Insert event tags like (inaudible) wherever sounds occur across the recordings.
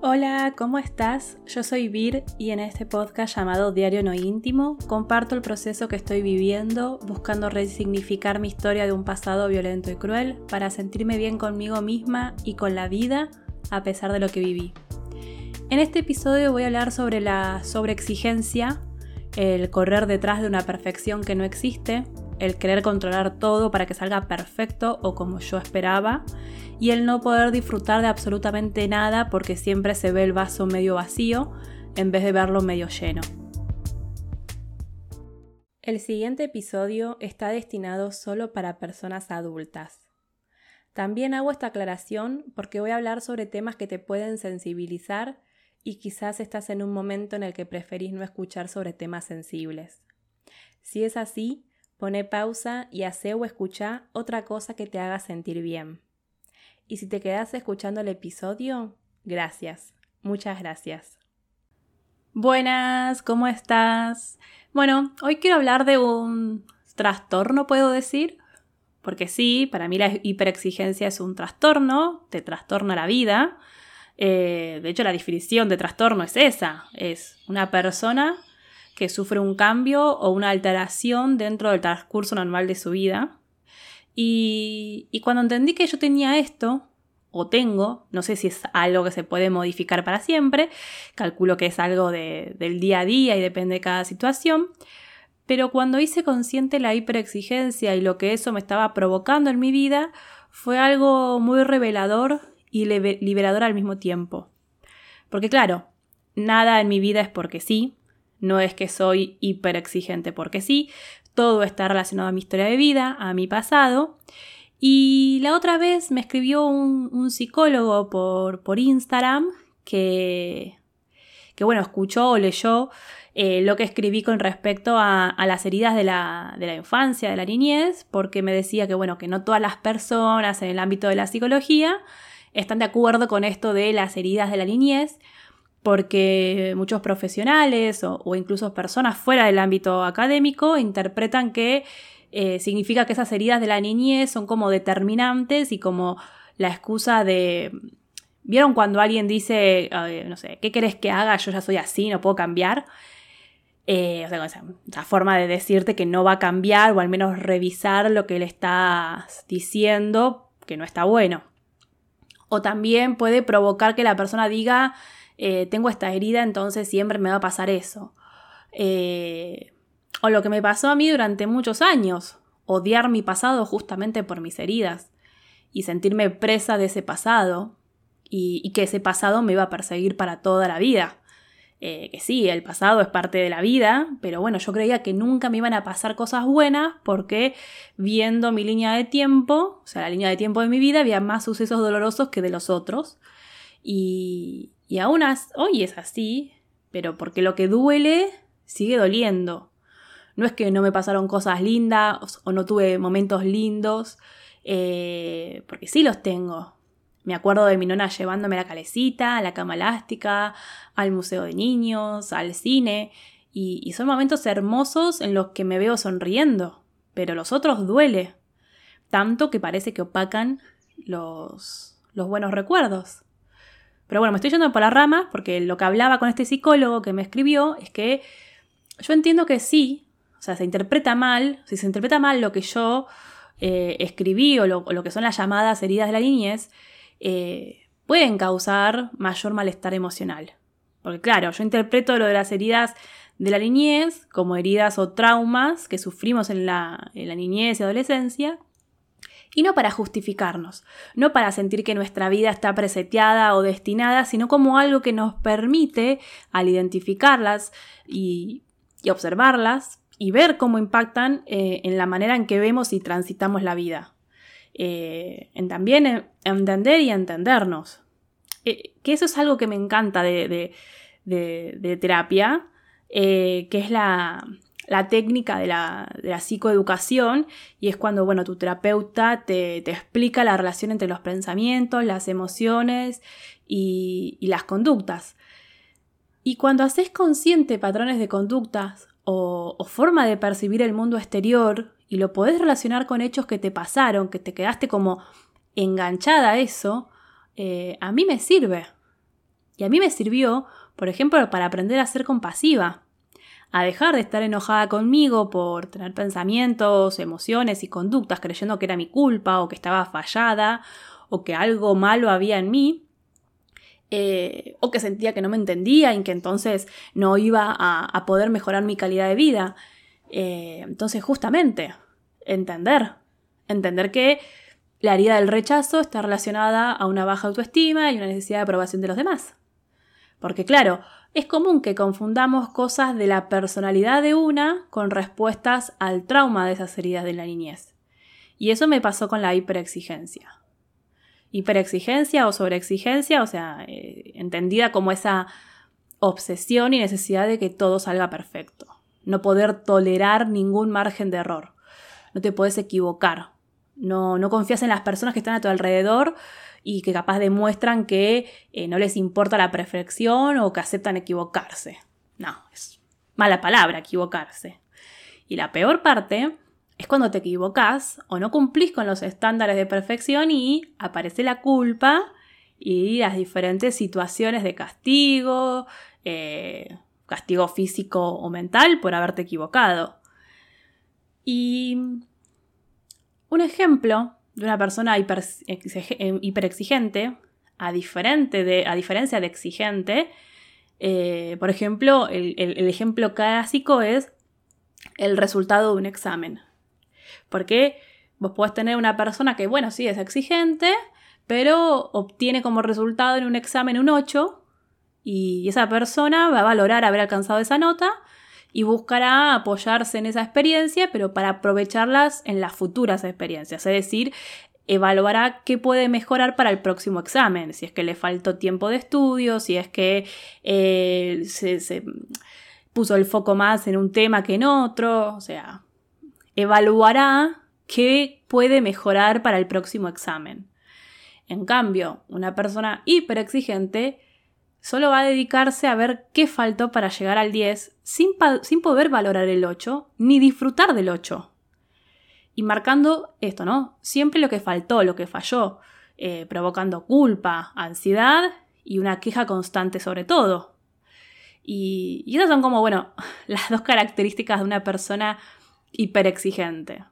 Hola, ¿cómo estás? Yo soy Vir y en este podcast llamado Diario No Íntimo comparto el proceso que estoy viviendo buscando resignificar mi historia de un pasado violento y cruel para sentirme bien conmigo misma y con la vida a pesar de lo que viví. En este episodio voy a hablar sobre la sobreexigencia, el correr detrás de una perfección que no existe, el querer controlar todo para que salga perfecto o como yo esperaba, y el no poder disfrutar de absolutamente nada porque siempre se ve el vaso medio vacío en vez de verlo medio lleno. El siguiente episodio está destinado solo para personas adultas. También hago esta aclaración porque voy a hablar sobre temas que te pueden sensibilizar y quizás estás en un momento en el que preferís no escuchar sobre temas sensibles. Si es así, pone pausa y hace o escucha otra cosa que te haga sentir bien. Y si te quedas escuchando el episodio, gracias, muchas gracias. Buenas, ¿cómo estás? Bueno, hoy quiero hablar de un trastorno, puedo decir, porque sí, para mí la hiperexigencia es un trastorno, te trastorna la vida. Eh, de hecho, la definición de trastorno es esa, es una persona que sufre un cambio o una alteración dentro del transcurso normal de su vida y, cuando entendí que yo tenía esto, o tengo, no sé si es algo que se puede modificar para siempre, calculo que es algo del día a día y depende de cada situación, pero cuando hice consciente la hiperexigencia y lo que eso me estaba provocando en mi vida, fue algo muy revelador y liberador al mismo tiempo. Porque claro, nada en mi vida es porque sí, no es que soy hiperexigente porque sí, todo está relacionado a mi historia de vida, a mi pasado. Y la otra vez me escribió un, psicólogo por, por Instagram que, que, bueno, escuchó o leyó eh, lo que escribí con respecto a, las heridas de la, de la, infancia, de la niñez, porque me decía que, bueno, que no todas las personas en el ámbito de la psicología están de acuerdo con esto de las heridas de la niñez, porque muchos profesionales o, incluso personas fuera del ámbito académico interpretan que eh, significa que esas heridas de la niñez son como determinantes y como la excusa de... ¿Vieron cuando alguien dice, no sé, ¿qué querés que haga? Yo ya soy así, no puedo cambiar? Eh, o sea, esa, esa, forma de decirte que no va a cambiar o al menos revisar lo que le estás diciendo que no está bueno. O también puede provocar que la persona diga, eh, tengo esta herida, entonces siempre me va a pasar eso. Eh, o lo que me pasó a mí durante muchos años, odiar mi pasado justamente por mis heridas y sentirme presa de ese pasado y, que ese pasado me iba a perseguir para toda la vida. Eh, que sí, el pasado es parte de la vida, pero bueno, yo creía que nunca me iban a pasar cosas buenas porque viendo mi línea de tiempo, o sea, la línea de tiempo de mi vida, había más sucesos dolorosos que de los otros. Y, y aún hoy es así, pero porque lo que duele sigue doliendo. No es que no me pasaron cosas lindas o no tuve momentos lindos, eh, porque sí los tengo. Me acuerdo de mi nona llevándome la calecita, a la cama elástica, al museo de niños, al cine, y, y son momentos hermosos en los que me veo sonriendo, pero los otros duele, tanto que parece que opacan los, los buenos recuerdos. Pero bueno, me estoy yendo por la rama porque lo que hablaba con este psicólogo que me escribió es que yo entiendo que sí, o sea, se interpreta mal, si se interpreta mal lo que yo eh, escribí o lo, que son las llamadas heridas de la niñez, eh, pueden causar mayor malestar emocional. Porque claro, yo interpreto lo de las heridas de la niñez como heridas o traumas que sufrimos en la, en la niñez y adolescencia y no para justificarnos, no para sentir que nuestra vida está preseteada o destinada, sino como algo que nos permite, al identificarlas y, observarlas, y ver cómo impactan eh, en la manera en que vemos y transitamos la vida. Eh, en también entender y entendernos. Eh, que eso es algo que me encanta de, de terapia, que es la, la técnica de la, psicoeducación y es cuando, bueno, tu terapeuta te, explica la relación entre los pensamientos, las emociones y, las conductas. Y cuando haces consciente patrones de conductas o, forma de percibir el mundo exterior y lo podés relacionar con hechos que te pasaron, que te quedaste como enganchada a eso, eh, a mí me sirve. Y a mí me sirvió, por ejemplo, para aprender a ser compasiva, a dejar de estar enojada conmigo por tener pensamientos, emociones y conductas creyendo que era mi culpa o que estaba fallada o que algo malo había en mí, eh, o que sentía que no me entendía y que entonces no iba a, poder mejorar mi calidad de vida. Eh, entonces, justamente, entender, entender que la herida del rechazo está relacionada a una baja autoestima y una necesidad de aprobación de los demás. Porque claro, es común que confundamos cosas de la personalidad de una con respuestas al trauma de esas heridas de la niñez. Y eso me pasó con la hiperexigencia. Hiperexigencia o sobreexigencia, o sea, eh, entendida como esa obsesión y necesidad de que todo salga perfecto. No poder tolerar ningún margen de error. No te puedes equivocar. No, no confías en las personas que están a tu alrededor y que capaz demuestran que eh, no les importa la perfección o que aceptan equivocarse. No, es mala palabra equivocarse. Y la peor parte es cuando te equivocas o no cumplís con los estándares de perfección y aparece la culpa y las diferentes situaciones de castigo, eh, castigo físico o mental por haberte equivocado. Y un ejemplo de una persona eh, hiperexigente, a, diferente a diferencia de exigente, eh, por ejemplo, el, ejemplo clásico es el resultado de un examen. Porque vos podés tener una persona que, bueno, sí, es exigente, pero obtiene como resultado en un examen un 8 y esa persona va a valorar haber alcanzado esa nota y buscará apoyarse en esa experiencia, pero para aprovecharlas en las futuras experiencias. Es decir, evaluará qué puede mejorar para el próximo examen, si es que le faltó tiempo de estudio, si es que eh, se, puso el foco más en un tema que en otro, o sea, evaluará qué puede mejorar para el próximo examen. En cambio, una persona hiperexigente solo va a dedicarse a ver qué faltó para llegar al 10 sin, sin poder valorar el 8 ni disfrutar del 8. Y marcando esto, ¿no? Siempre lo que faltó, lo que falló, eh, provocando culpa, ansiedad y una queja constante sobre todo. Y, y esas son como, bueno, (laughs) las dos características de una persona hiperexigente.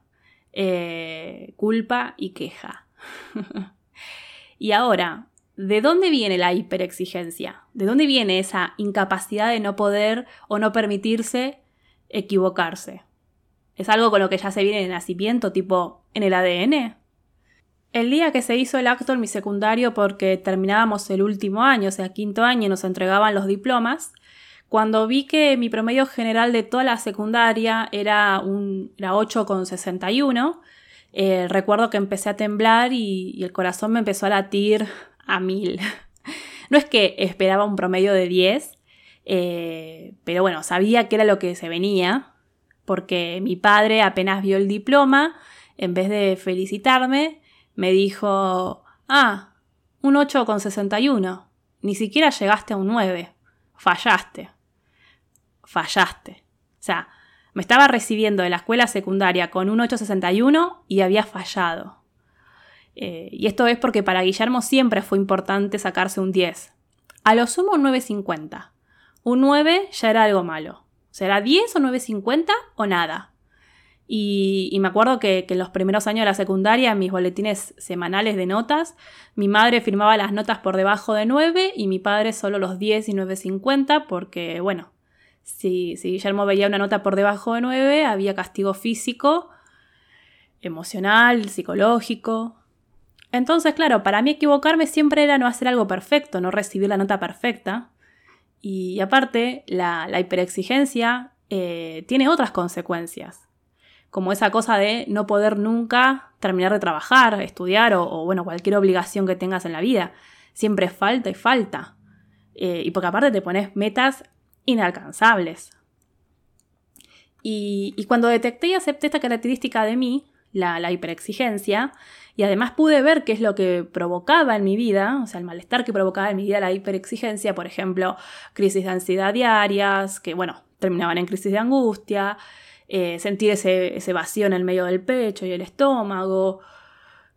Eh, culpa y queja. (laughs) y ahora, ¿De dónde viene la hiperexigencia? ¿De dónde viene esa incapacidad de no poder o no permitirse equivocarse? ¿Es algo con lo que ya se viene en el nacimiento, tipo en el ADN? El día que se hizo el acto en mi secundario porque terminábamos el último año, o sea, quinto año, y nos entregaban los diplomas, cuando vi que mi promedio general de toda la secundaria era, un, era 8,61, eh, recuerdo que empecé a temblar y, el corazón me empezó a latir a mil. No es que esperaba un promedio de 10, eh, pero bueno, sabía que era lo que se venía, porque mi padre apenas vio el diploma, en vez de felicitarme, me dijo, ah, un 8,61, ni siquiera llegaste a un 9, fallaste, fallaste. O sea, me estaba recibiendo de la escuela secundaria con un 8,61 y había fallado. Eh, y esto es porque para Guillermo siempre fue importante sacarse un 10. A lo sumo un 9.50. Un 9 ya era algo malo. ¿Será 10 o 9.50 o nada? Y, me acuerdo que, en los primeros años de la secundaria, en mis boletines semanales de notas, mi madre firmaba las notas por debajo de 9 y mi padre solo los 10 y 9.50 porque, bueno, si, si Guillermo veía una nota por debajo de 9, había castigo físico, emocional, psicológico. Entonces, claro, para mí equivocarme siempre era no hacer algo perfecto, no recibir la nota perfecta. Y aparte, la, hiperexigencia eh, tiene otras consecuencias, como esa cosa de no poder nunca terminar de trabajar, estudiar o, bueno, cualquier obligación que tengas en la vida. Siempre falta y falta. Eh, y porque aparte te pones metas inalcanzables. Y, y, cuando detecté y acepté esta característica de mí, la, hiperexigencia, y además pude ver qué es lo que provocaba en mi vida, o sea, el malestar que provocaba en mi vida la hiperexigencia, por ejemplo, crisis de ansiedad diarias, que bueno, terminaban en crisis de angustia, eh, sentir ese, vacío en el medio del pecho y el estómago.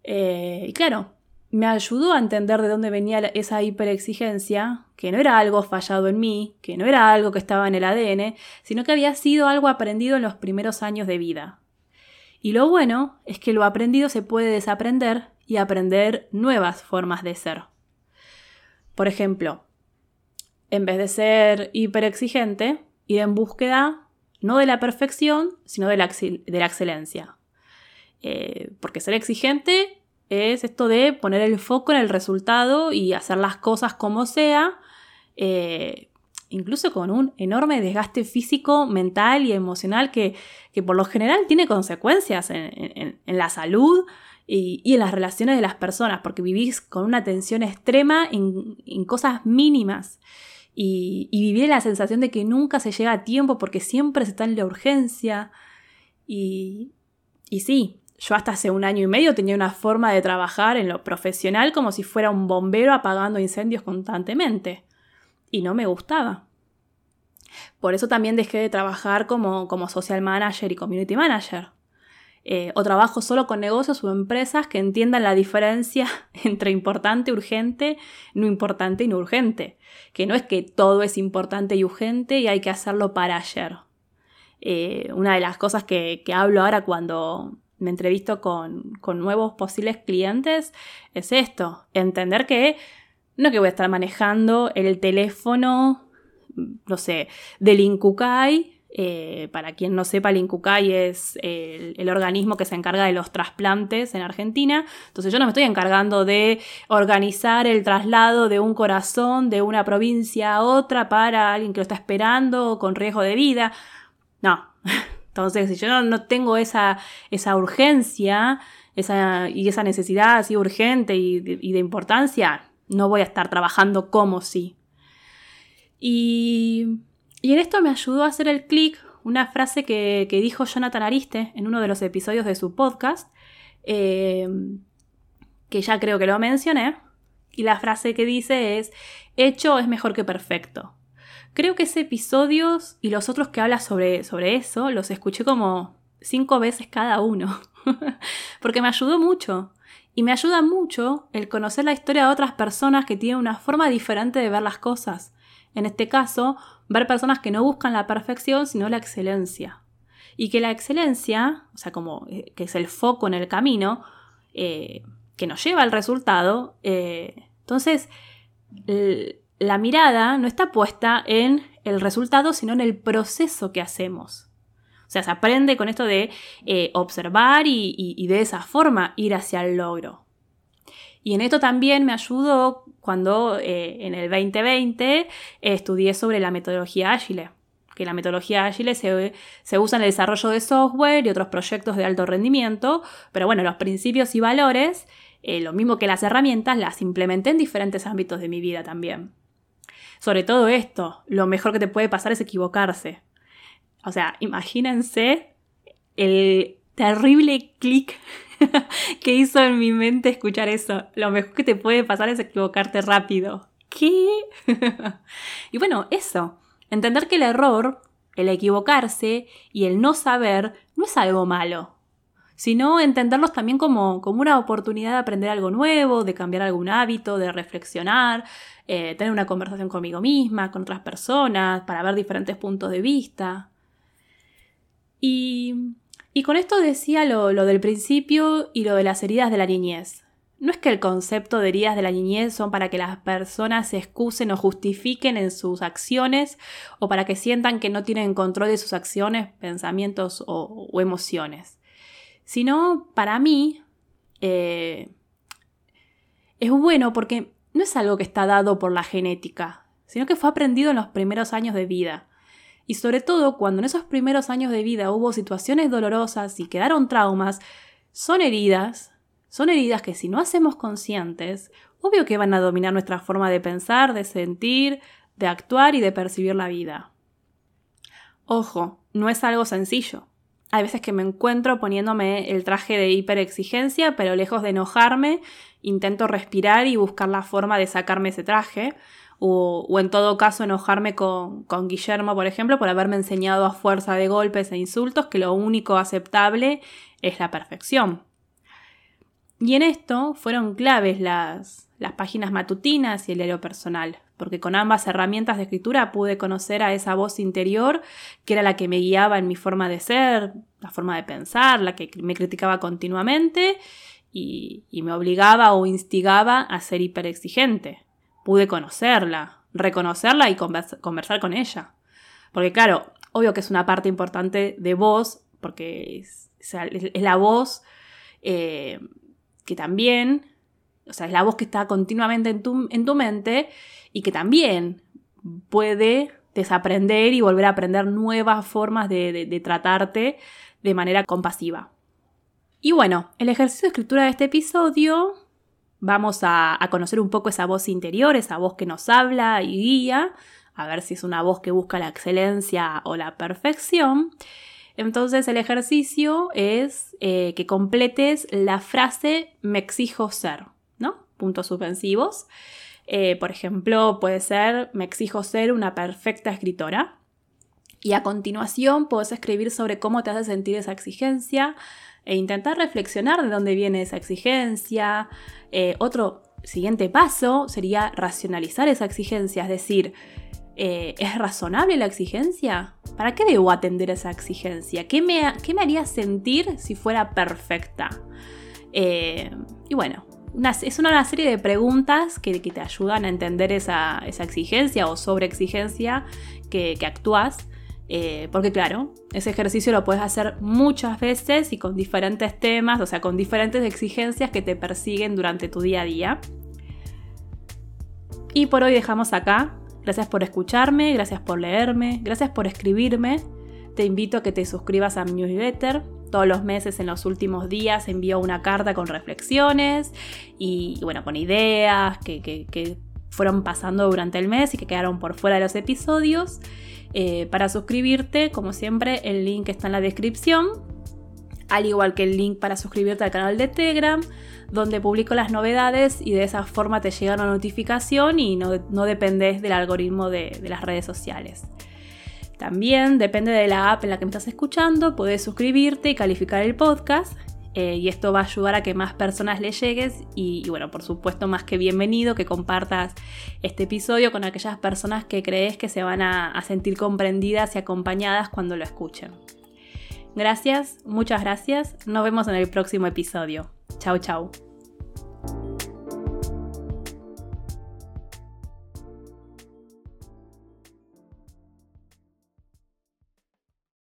Eh, y claro, me ayudó a entender de dónde venía esa hiperexigencia, que no era algo fallado en mí, que no era algo que estaba en el ADN, sino que había sido algo aprendido en los primeros años de vida. Y lo bueno es que lo aprendido se puede desaprender y aprender nuevas formas de ser. Por ejemplo, en vez de ser hiperexigente, ir en búsqueda no de la perfección, sino de la, de la excelencia. Eh, porque ser exigente es esto de poner el foco en el resultado y hacer las cosas como sea, eh, incluso con un enorme desgaste físico, mental y emocional que, por lo general tiene consecuencias en, la salud y, en las relaciones de las personas, porque vivís con una tensión extrema en, cosas mínimas. Y, y, la sensación de que nunca se llega a tiempo porque siempre se está en la urgencia. Y, y sí, yo hasta hace un año y medio tenía una forma de trabajar en lo profesional como si fuera un bombero apagando incendios constantemente. Y no me gustaba. Por eso también dejé de trabajar como, como social manager y community manager. Eh, o trabajo solo con negocios o empresas que entiendan la diferencia (laughs) entre importante, urgente, no importante y no urgente. Que no es que todo es importante y urgente y hay que hacerlo para ayer. Eh, una de las cosas que, que hablo ahora cuando, me entrevisto con, nuevos posibles clientes es esto, entender que no que voy a estar manejando el teléfono, no sé, del Incucay. Eh, para quien no sepa, el Incucay es el, organismo que se encarga de los trasplantes en Argentina. Entonces yo no me estoy encargando de organizar el traslado de un corazón de una provincia a otra para alguien que lo está esperando con riesgo de vida. No, (laughs) Entonces, si yo no, tengo esa, esa urgencia esa, y esa necesidad así urgente y de, importancia, no voy a estar trabajando como si. Y, y en esto me ayudó a hacer el clic una frase que, dijo Jonathan Ariste en uno de los episodios de su podcast, eh, que ya creo que lo mencioné, y la frase que dice es, hecho es mejor que perfecto. Creo que ese episodio y los otros que habla sobre, sobre eso los escuché como cinco veces cada uno, (laughs) porque me ayudó mucho. Y me ayuda mucho el conocer la historia de otras personas que tienen una forma diferente de ver las cosas. En este caso, ver personas que no buscan la perfección, sino la excelencia. Y que la excelencia, o sea, como eh, que es el foco en el camino, eh, que nos lleva al resultado, eh, entonces la mirada no está puesta en el resultado, sino en el proceso que hacemos. O sea, se aprende con esto de eh, observar y, de esa forma ir hacia el logro. Y en esto también me ayudó cuando eh, en el 2020 estudié sobre la metodología ágil, que la metodología ágil se, se, usa en el desarrollo de software y otros proyectos de alto rendimiento, pero bueno, los principios y valores, eh, lo mismo que las herramientas, las implementé en diferentes ámbitos de mi vida también. Sobre todo esto, lo mejor que te puede pasar es equivocarse. O sea, imagínense el terrible clic (laughs) que hizo en mi mente escuchar eso. Lo mejor que te puede pasar es equivocarte rápido. ¿Qué? (laughs) y bueno, eso. Entender que el error, el equivocarse y el no saber no es algo malo sino entenderlos también como, como una oportunidad de aprender algo nuevo, de cambiar algún hábito, de reflexionar, eh, tener una conversación conmigo misma, con otras personas, para ver diferentes puntos de vista. Y, con esto decía lo, del principio y lo de las heridas de la niñez. No es que el concepto de heridas de la niñez son para que las personas se excusen o justifiquen en sus acciones o para que sientan que no tienen control de sus acciones, pensamientos o, o emociones sino para mí eh, es bueno porque no es algo que está dado por la genética, sino que fue aprendido en los primeros años de vida. Y sobre todo cuando en esos primeros años de vida hubo situaciones dolorosas y quedaron traumas, son heridas, son heridas que si no hacemos conscientes, obvio que van a dominar nuestra forma de pensar, de sentir, de actuar y de percibir la vida. Ojo, no es algo sencillo. Hay veces que me encuentro poniéndome el traje de hiperexigencia, pero lejos de enojarme, intento respirar y buscar la forma de sacarme ese traje. O, en todo caso enojarme con, con, Guillermo, por ejemplo, por haberme enseñado a fuerza de golpes e insultos que lo único aceptable es la perfección. Y en esto fueron claves las, las páginas matutinas y el diario personal, porque con ambas herramientas de escritura pude conocer a esa voz interior que era la que me guiaba en mi forma de ser, la forma de pensar, la que me criticaba continuamente y, me obligaba o instigaba a ser hiperexigente. Pude conocerla, reconocerla y conversar con ella. Porque claro, obvio que es una parte importante de vos, porque es, la voz eh, que también, o sea, es la voz que está continuamente en tu, en tu mente y que también puede desaprender y volver a aprender nuevas formas de, tratarte de manera compasiva. Y bueno, el ejercicio de escritura de este episodio vamos a, conocer un poco esa voz interior, esa voz que nos habla y guía, a ver si es una voz que busca la excelencia o la perfección. Entonces el ejercicio es eh, que completes la frase me exijo ser, ¿no? Puntos suspensivos. Eh, por ejemplo, puede ser me exijo ser una perfecta escritora. Y a continuación puedes escribir sobre cómo te hace sentir esa exigencia e intentar reflexionar de dónde viene esa exigencia. Eh, otro siguiente paso sería racionalizar esa exigencia, es decir, eh, ¿es razonable la exigencia? ¿Para qué debo atender esa exigencia? ¿Qué me, me haría sentir si fuera perfecta? y bueno, es una, serie de preguntas que, te ayudan a entender esa, exigencia o sobreexigencia que, que actúas. Eh, porque claro, ese ejercicio lo puedes hacer muchas veces y con diferentes temas, o sea, con diferentes exigencias que te persiguen durante tu día a día. Y por hoy dejamos acá. Gracias por escucharme, gracias por leerme, gracias por escribirme. Te invito a que te suscribas a mi newsletter todos los meses en los últimos días envío una carta con reflexiones y, bueno, con ideas que, fueron pasando durante el mes y que quedaron por fuera de los episodios. Eh, para suscribirte, como siempre, el link está en la descripción, al igual que el link para suscribirte al canal de Telegram, donde publico las novedades y de esa forma te llega una notificación y no, dependes del algoritmo de las redes sociales. También depende de la app en la que me estás escuchando, puedes suscribirte y calificar el podcast. Eh, y esto va a ayudar a que más personas le llegues y, bueno, por supuesto, más que bienvenido que compartas este episodio con aquellas personas que crees que se van a, a sentir comprendidas y acompañadas cuando lo escuchen. Gracias, muchas gracias. Nos vemos en el próximo episodio. Chau, chau.